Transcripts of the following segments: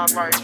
hard work.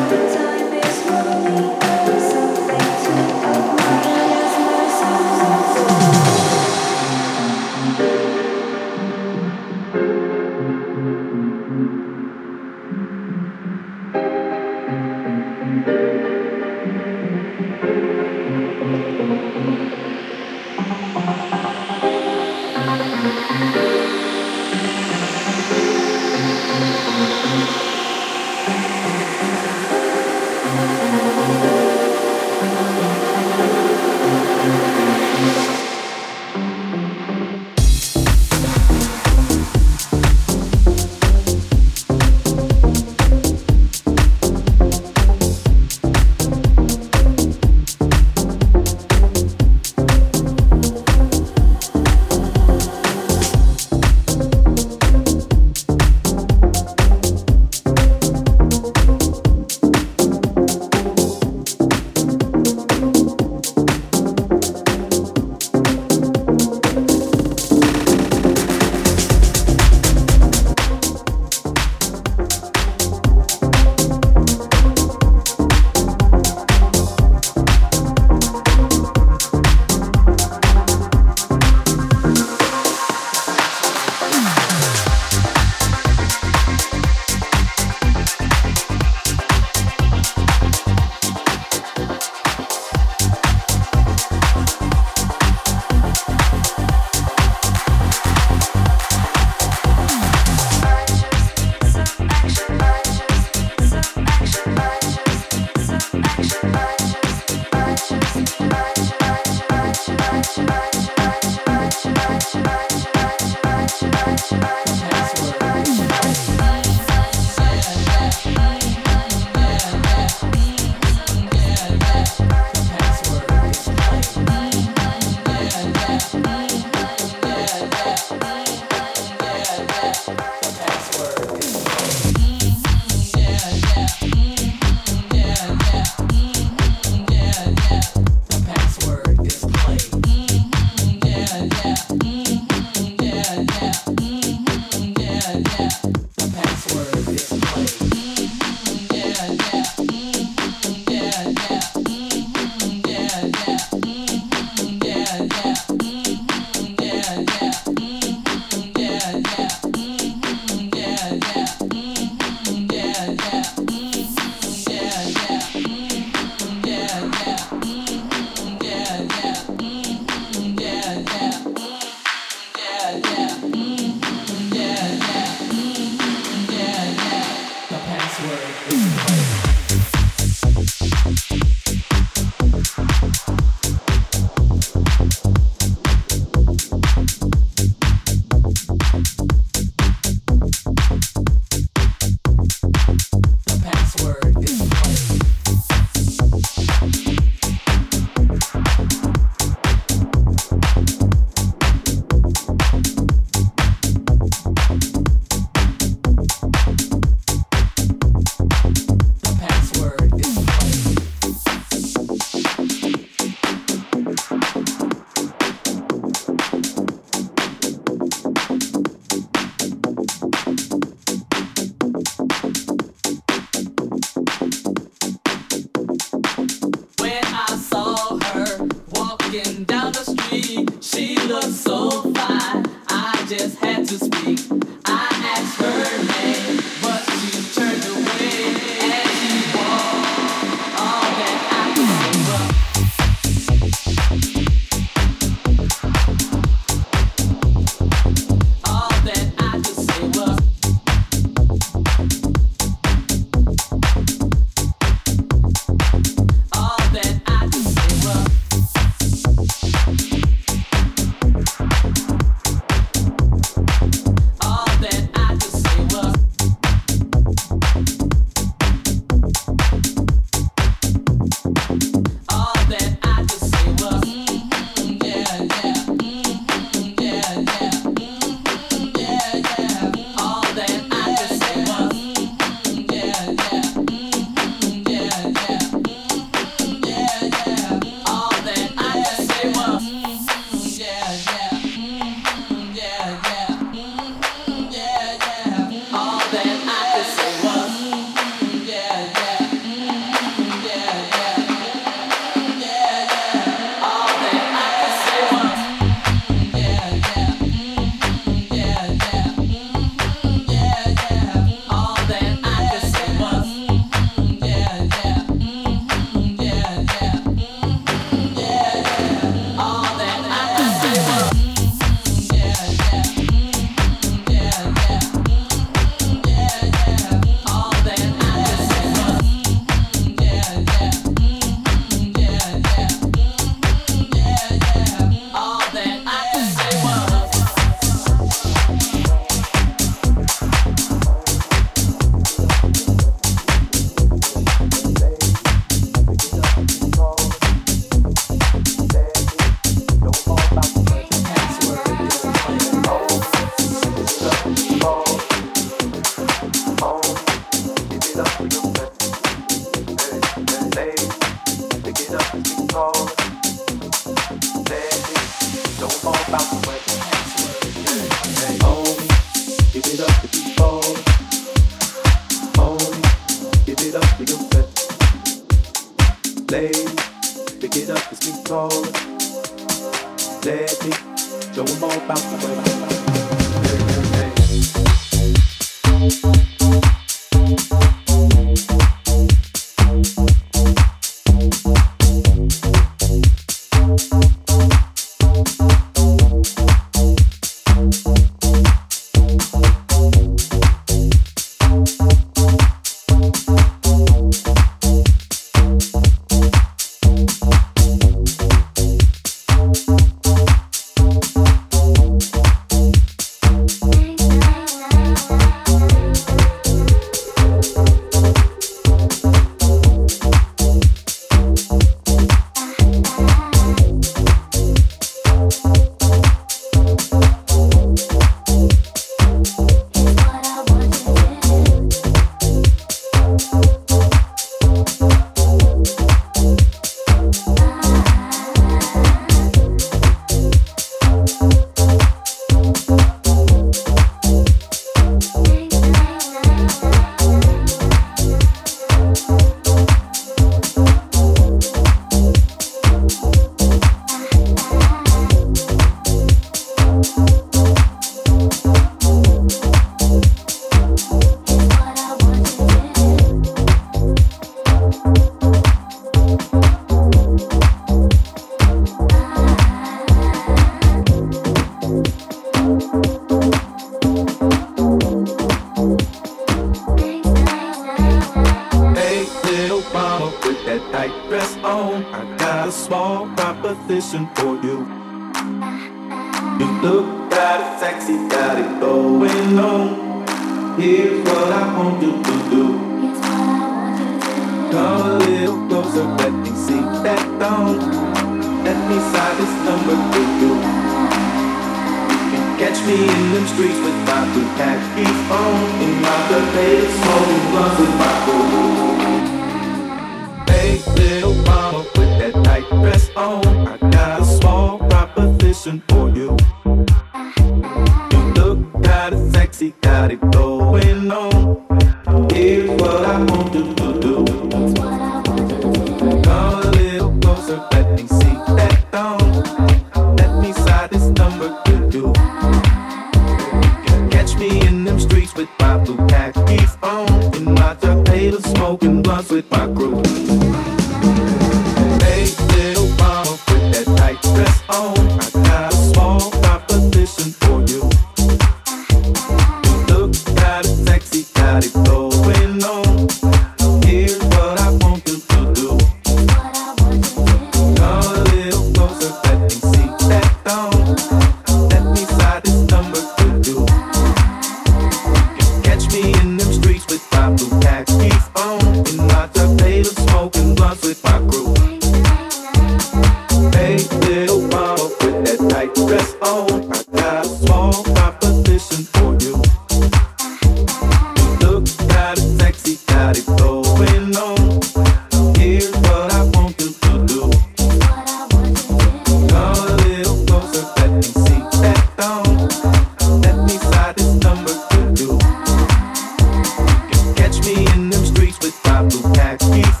in them streets with five blue khakis.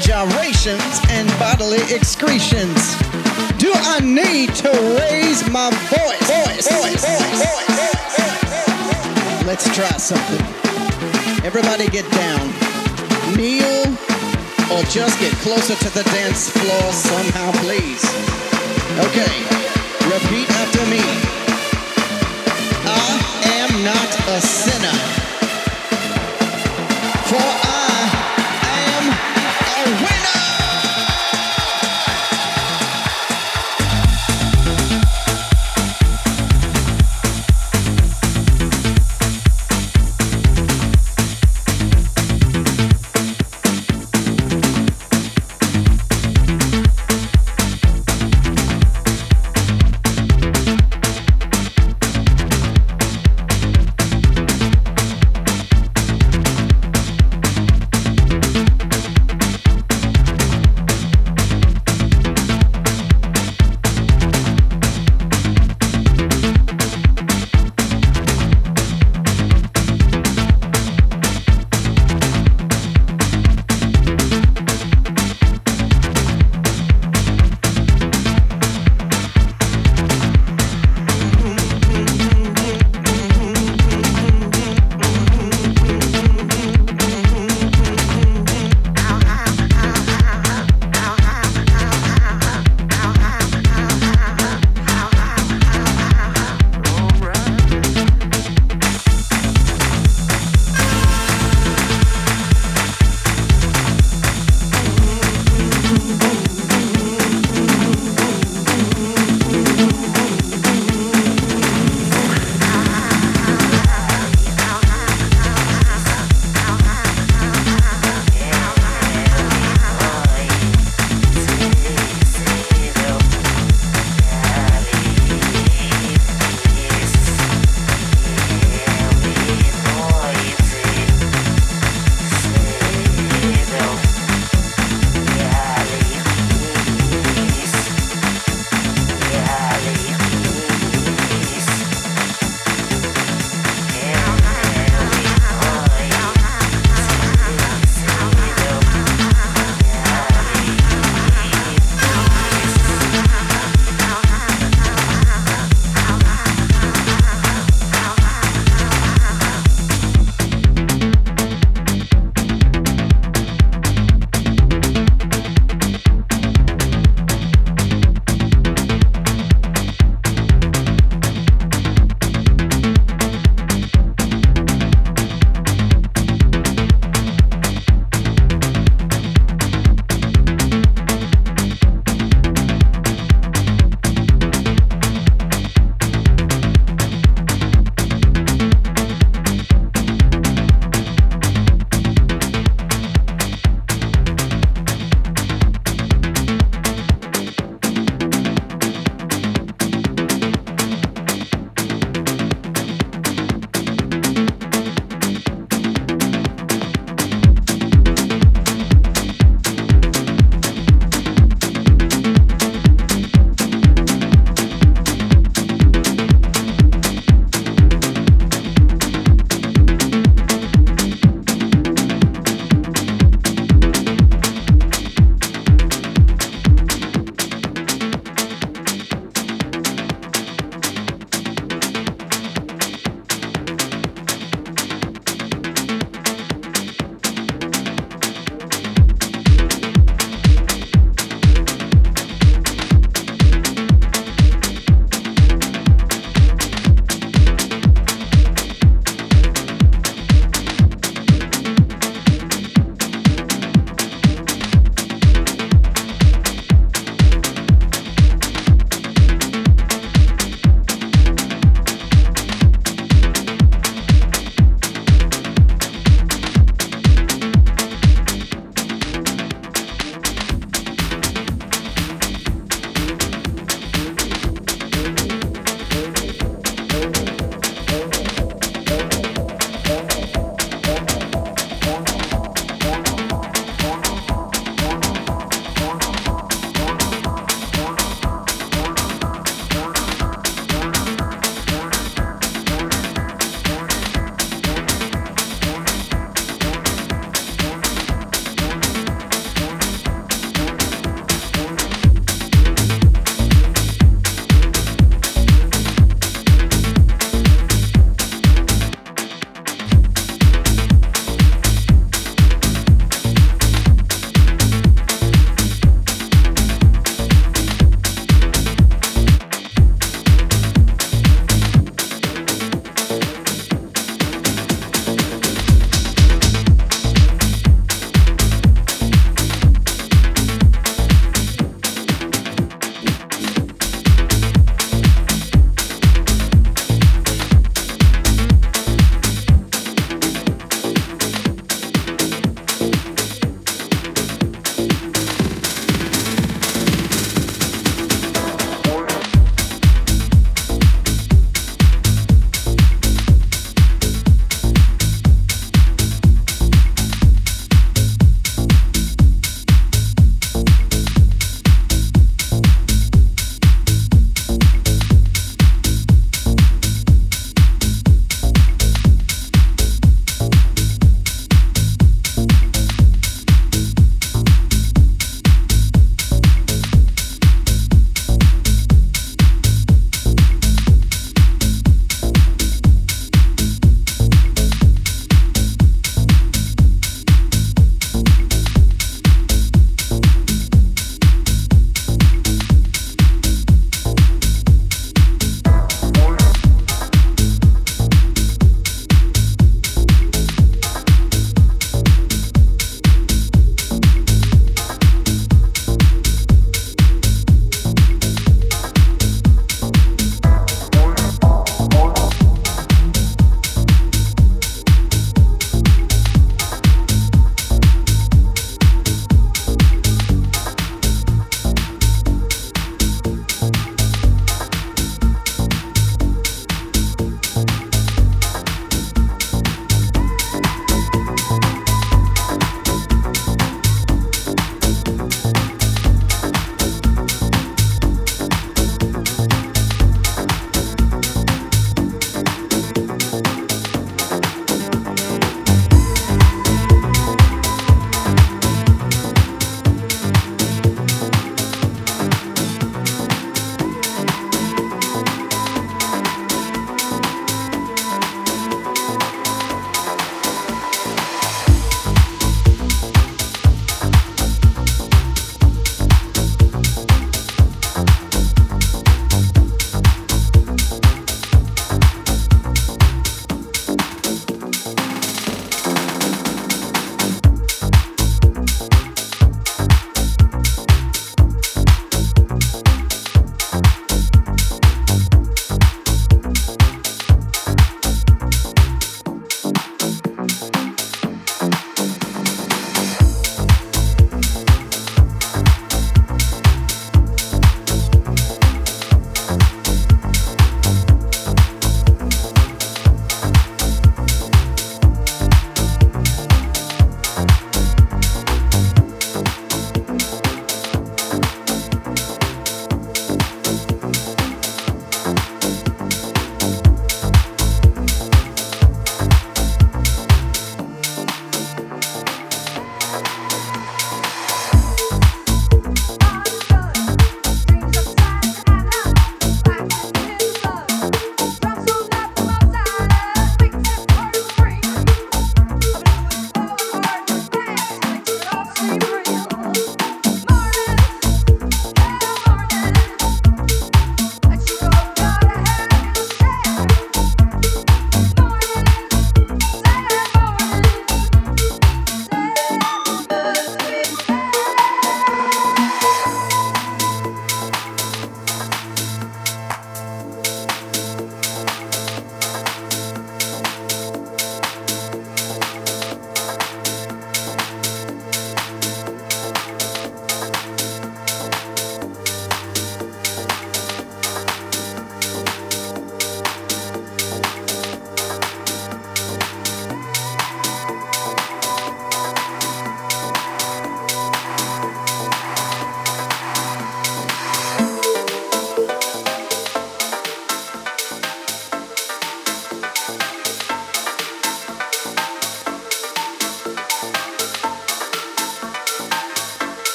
gyrations, and bodily excretions. Do I need to raise my voice? voice, voice, voice Let's try something. Everybody get down. Kneel or just get closer to the dance floor somehow, please. Okay, repeat after me. I am not a sinner. For I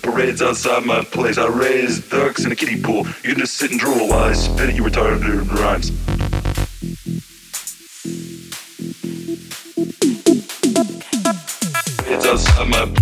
parades outside my place. I raise ducks in a kiddie pool. You can just sit and drool while I spit at you retarded rhymes. It's outside my.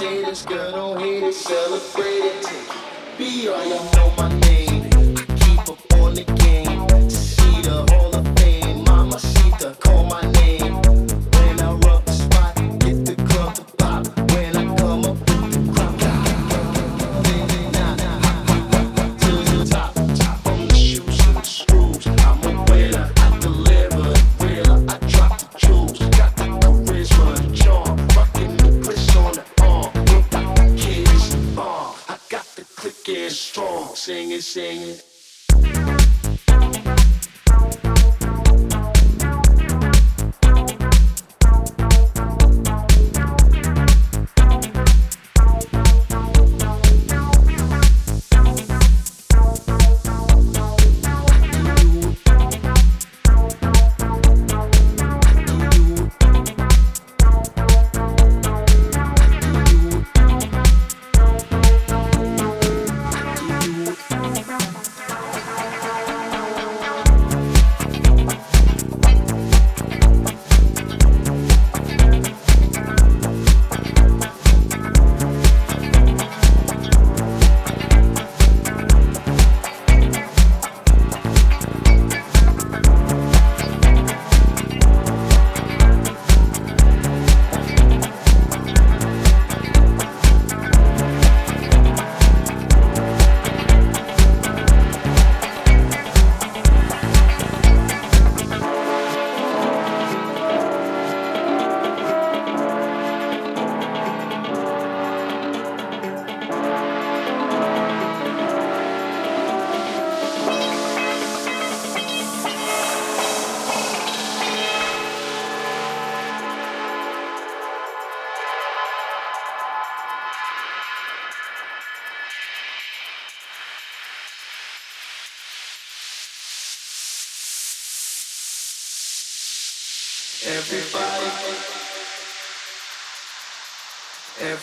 see this good old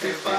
everybody.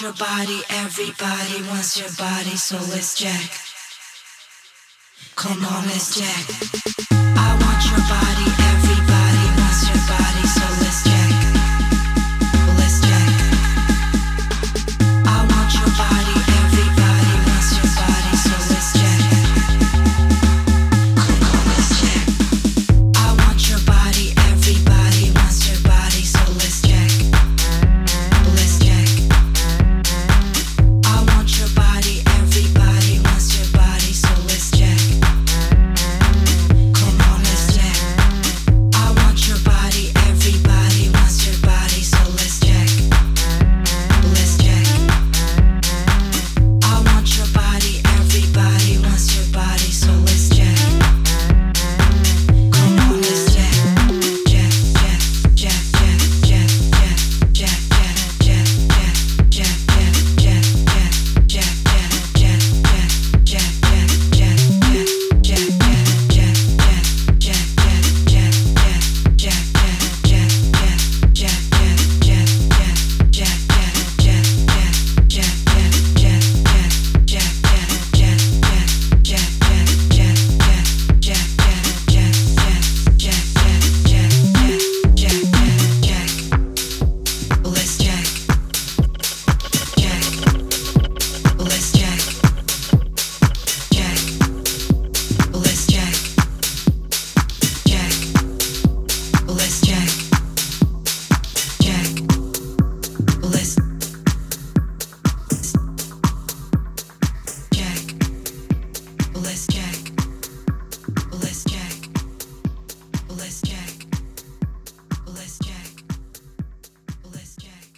Your body, everybody wants your body, so let's jack. Come on, let's jack. I want your body,